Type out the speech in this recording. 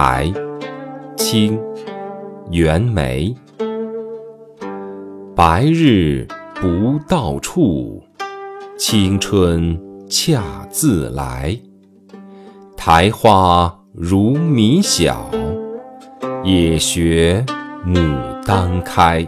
苔清袁枚白日不到处青春恰自来。苔花如米小也学牡丹开。